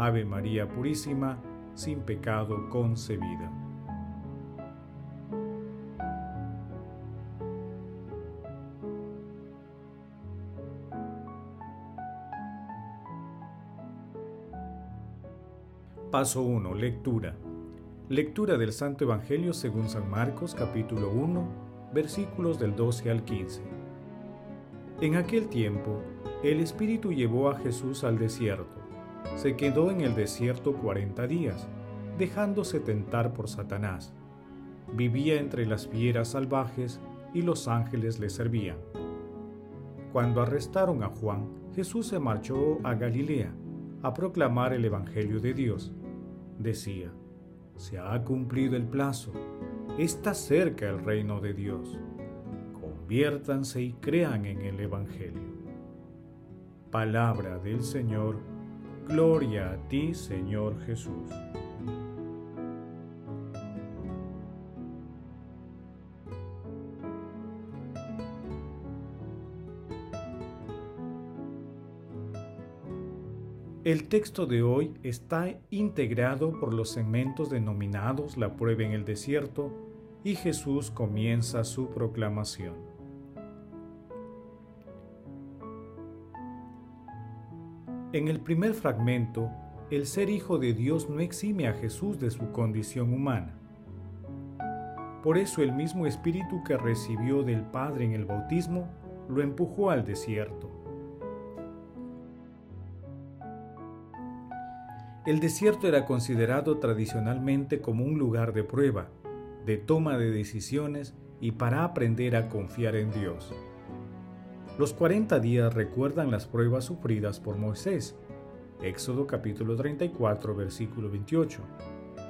Ave María Purísima, sin pecado concebida. Paso 1. Lectura. Lectura del Santo Evangelio según San Marcos capítulo 1, versículos del 12 al 15. En aquel tiempo, el Espíritu llevó a Jesús al desierto se quedó en el desierto cuarenta días, dejándose tentar por Satanás. Vivía entre las fieras salvajes y los ángeles le servían. Cuando arrestaron a Juan, Jesús se marchó a Galilea a proclamar el Evangelio de Dios. Decía, se ha cumplido el plazo, está cerca el reino de Dios. Conviértanse y crean en el Evangelio. Palabra del Señor Gloria a ti, Señor Jesús. El texto de hoy está integrado por los segmentos denominados la prueba en el desierto y Jesús comienza su proclamación. En el primer fragmento, el ser hijo de Dios no exime a Jesús de su condición humana. Por eso el mismo espíritu que recibió del Padre en el bautismo lo empujó al desierto. El desierto era considerado tradicionalmente como un lugar de prueba, de toma de decisiones y para aprender a confiar en Dios. Los 40 días recuerdan las pruebas sufridas por Moisés, Éxodo capítulo 34, versículo 28,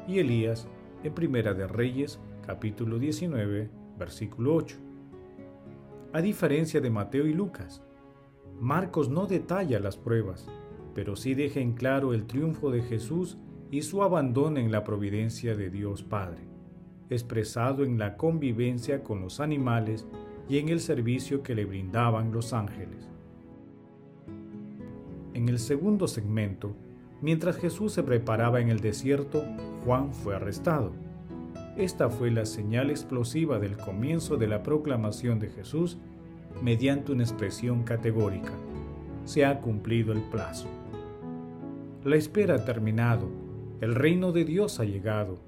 y Elías en Primera de Reyes capítulo 19, versículo 8. A diferencia de Mateo y Lucas, Marcos no detalla las pruebas, pero sí deja en claro el triunfo de Jesús y su abandono en la providencia de Dios Padre, expresado en la convivencia con los animales y en el servicio que le brindaban los ángeles. En el segundo segmento, mientras Jesús se preparaba en el desierto, Juan fue arrestado. Esta fue la señal explosiva del comienzo de la proclamación de Jesús mediante una expresión categórica. Se ha cumplido el plazo. La espera ha terminado, el reino de Dios ha llegado.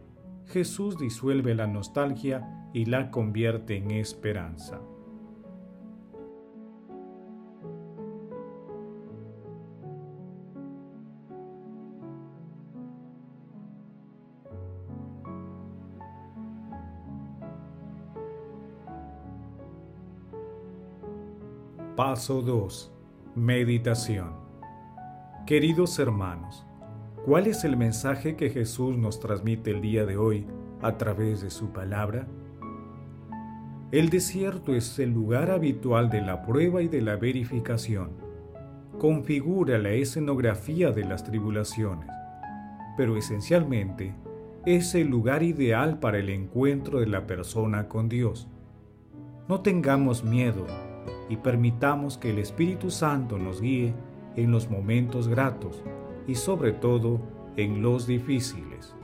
Jesús disuelve la nostalgia y la convierte en esperanza. Paso 2. Meditación. Queridos hermanos, ¿cuál es el mensaje que Jesús nos transmite el día de hoy a través de su palabra? El desierto es el lugar habitual de la prueba y de la verificación. Configura la escenografía de las tribulaciones, pero esencialmente es el lugar ideal para el encuentro de la persona con Dios. No tengamos miedo y permitamos que el Espíritu Santo nos guíe en los momentos gratos y sobre todo en los difíciles.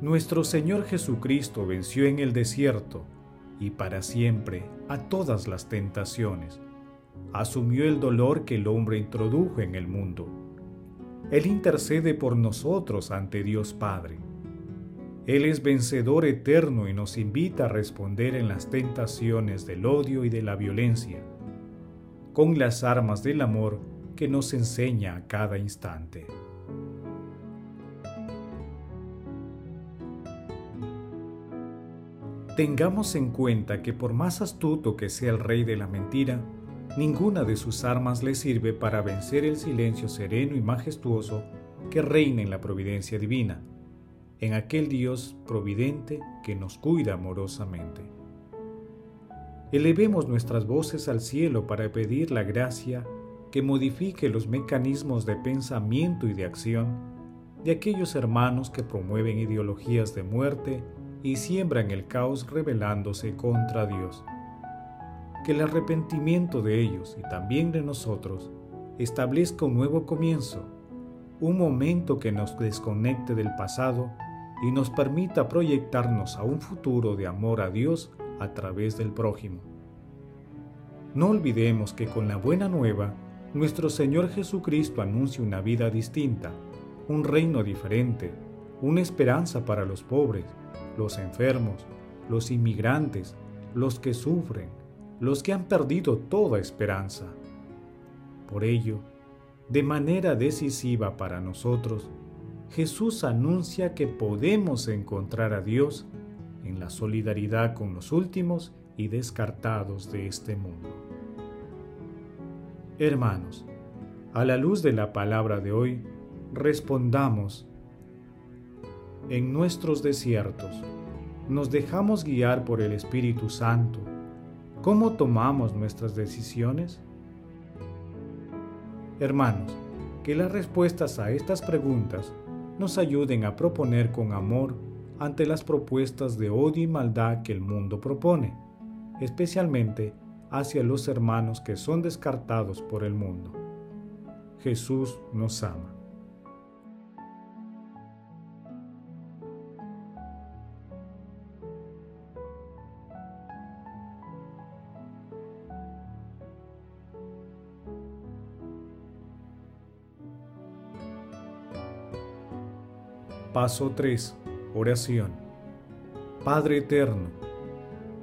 Nuestro Señor Jesucristo venció en el desierto y para siempre a todas las tentaciones. Asumió el dolor que el hombre introdujo en el mundo. Él intercede por nosotros ante Dios Padre. Él es vencedor eterno y nos invita a responder en las tentaciones del odio y de la violencia, con las armas del amor que nos enseña a cada instante. Tengamos en cuenta que por más astuto que sea el rey de la mentira, ninguna de sus armas le sirve para vencer el silencio sereno y majestuoso que reina en la providencia divina, en aquel Dios providente que nos cuida amorosamente. Elevemos nuestras voces al cielo para pedir la gracia que modifique los mecanismos de pensamiento y de acción de aquellos hermanos que promueven ideologías de muerte y siembran el caos rebelándose contra Dios que el arrepentimiento de ellos y también de nosotros establezca un nuevo comienzo, un momento que nos desconecte del pasado y nos permita proyectarnos a un futuro de amor a Dios a través del prójimo. No olvidemos que con la buena nueva, nuestro Señor Jesucristo anuncia una vida distinta, un reino diferente, una esperanza para los pobres, los enfermos, los inmigrantes, los que sufren, los que han perdido toda esperanza. Por ello, de manera decisiva para nosotros, Jesús anuncia que podemos encontrar a Dios en la solidaridad con los últimos y descartados de este mundo. Hermanos, a la luz de la palabra de hoy, respondamos, en nuestros desiertos, nos dejamos guiar por el Espíritu Santo ¿Cómo tomamos nuestras decisiones? Hermanos, que las respuestas a estas preguntas nos ayuden a proponer con amor ante las propuestas de odio y maldad que el mundo propone, especialmente hacia los hermanos que son descartados por el mundo. Jesús nos ama. Paso 3. Oración. Padre Eterno,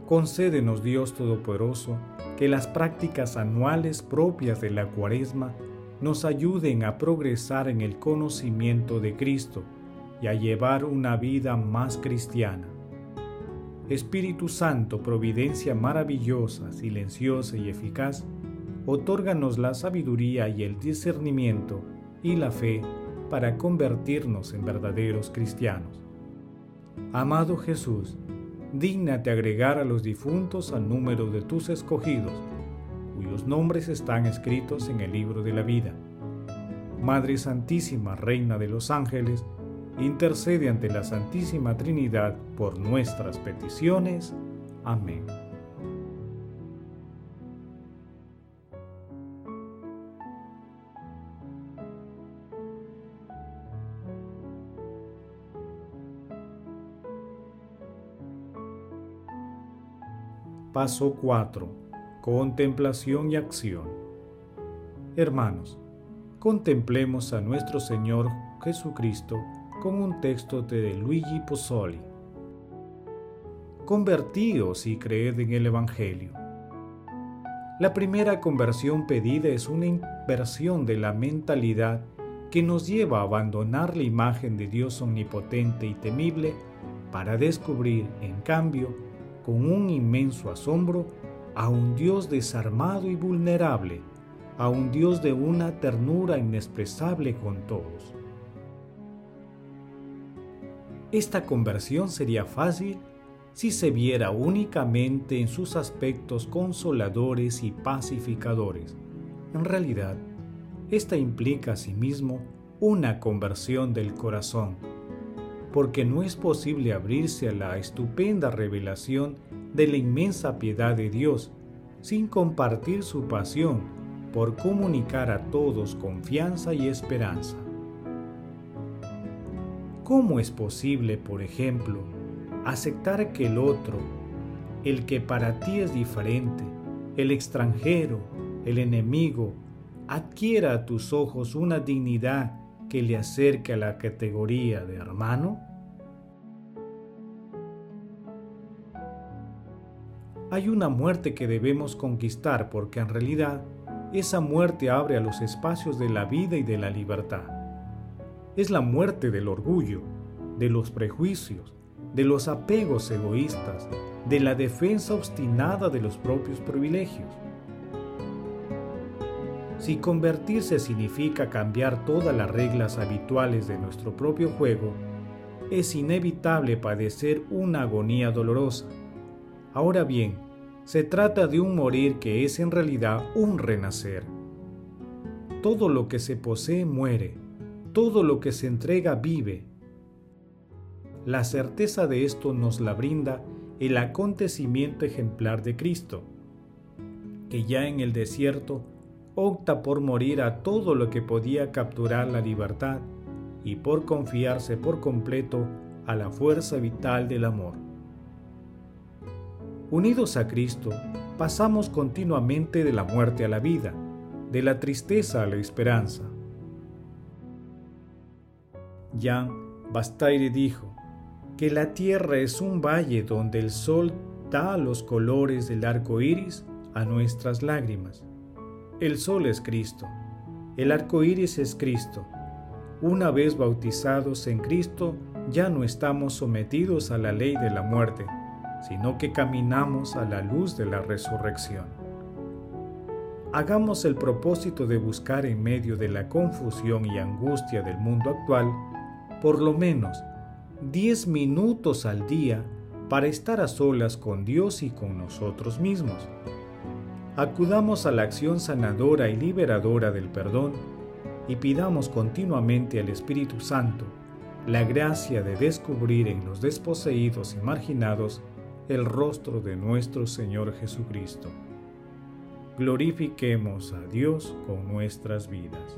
concédenos Dios Todopoderoso que las prácticas anuales propias de la Cuaresma nos ayuden a progresar en el conocimiento de Cristo y a llevar una vida más cristiana. Espíritu Santo, providencia maravillosa, silenciosa y eficaz, otórganos la sabiduría y el discernimiento y la fe para convertirnos en verdaderos cristianos. Amado Jesús, dígnate agregar a los difuntos al número de tus escogidos, cuyos nombres están escritos en el libro de la vida. Madre Santísima, Reina de los Ángeles, intercede ante la Santísima Trinidad por nuestras peticiones. Amén. Paso 4. Contemplación y acción. Hermanos, contemplemos a nuestro Señor Jesucristo con un texto de Luigi Pozzoli. Convertíos y creed en el Evangelio. La primera conversión pedida es una inversión de la mentalidad que nos lleva a abandonar la imagen de Dios omnipotente y temible para descubrir, en cambio, con un inmenso asombro a un Dios desarmado y vulnerable, a un Dios de una ternura inexpresable con todos. Esta conversión sería fácil si se viera únicamente en sus aspectos consoladores y pacificadores. En realidad, esta implica asimismo una conversión del corazón porque no es posible abrirse a la estupenda revelación de la inmensa piedad de Dios sin compartir su pasión por comunicar a todos confianza y esperanza. ¿Cómo es posible, por ejemplo, aceptar que el otro, el que para ti es diferente, el extranjero, el enemigo, adquiera a tus ojos una dignidad que le acerque a la categoría de hermano? Hay una muerte que debemos conquistar porque en realidad esa muerte abre a los espacios de la vida y de la libertad. Es la muerte del orgullo, de los prejuicios, de los apegos egoístas, de la defensa obstinada de los propios privilegios. Si convertirse significa cambiar todas las reglas habituales de nuestro propio juego, es inevitable padecer una agonía dolorosa. Ahora bien, se trata de un morir que es en realidad un renacer. Todo lo que se posee muere, todo lo que se entrega vive. La certeza de esto nos la brinda el acontecimiento ejemplar de Cristo, que ya en el desierto opta por morir a todo lo que podía capturar la libertad y por confiarse por completo a la fuerza vital del amor. Unidos a Cristo, pasamos continuamente de la muerte a la vida, de la tristeza a la esperanza. Jean Bastaire dijo que la tierra es un valle donde el sol da los colores del arco iris a nuestras lágrimas. El sol es Cristo, el arco iris es Cristo. Una vez bautizados en Cristo, ya no estamos sometidos a la ley de la muerte sino que caminamos a la luz de la resurrección. Hagamos el propósito de buscar en medio de la confusión y angustia del mundo actual, por lo menos 10 minutos al día para estar a solas con Dios y con nosotros mismos. Acudamos a la acción sanadora y liberadora del perdón y pidamos continuamente al Espíritu Santo la gracia de descubrir en los desposeídos y marginados el rostro de nuestro Señor Jesucristo. Glorifiquemos a Dios con nuestras vidas.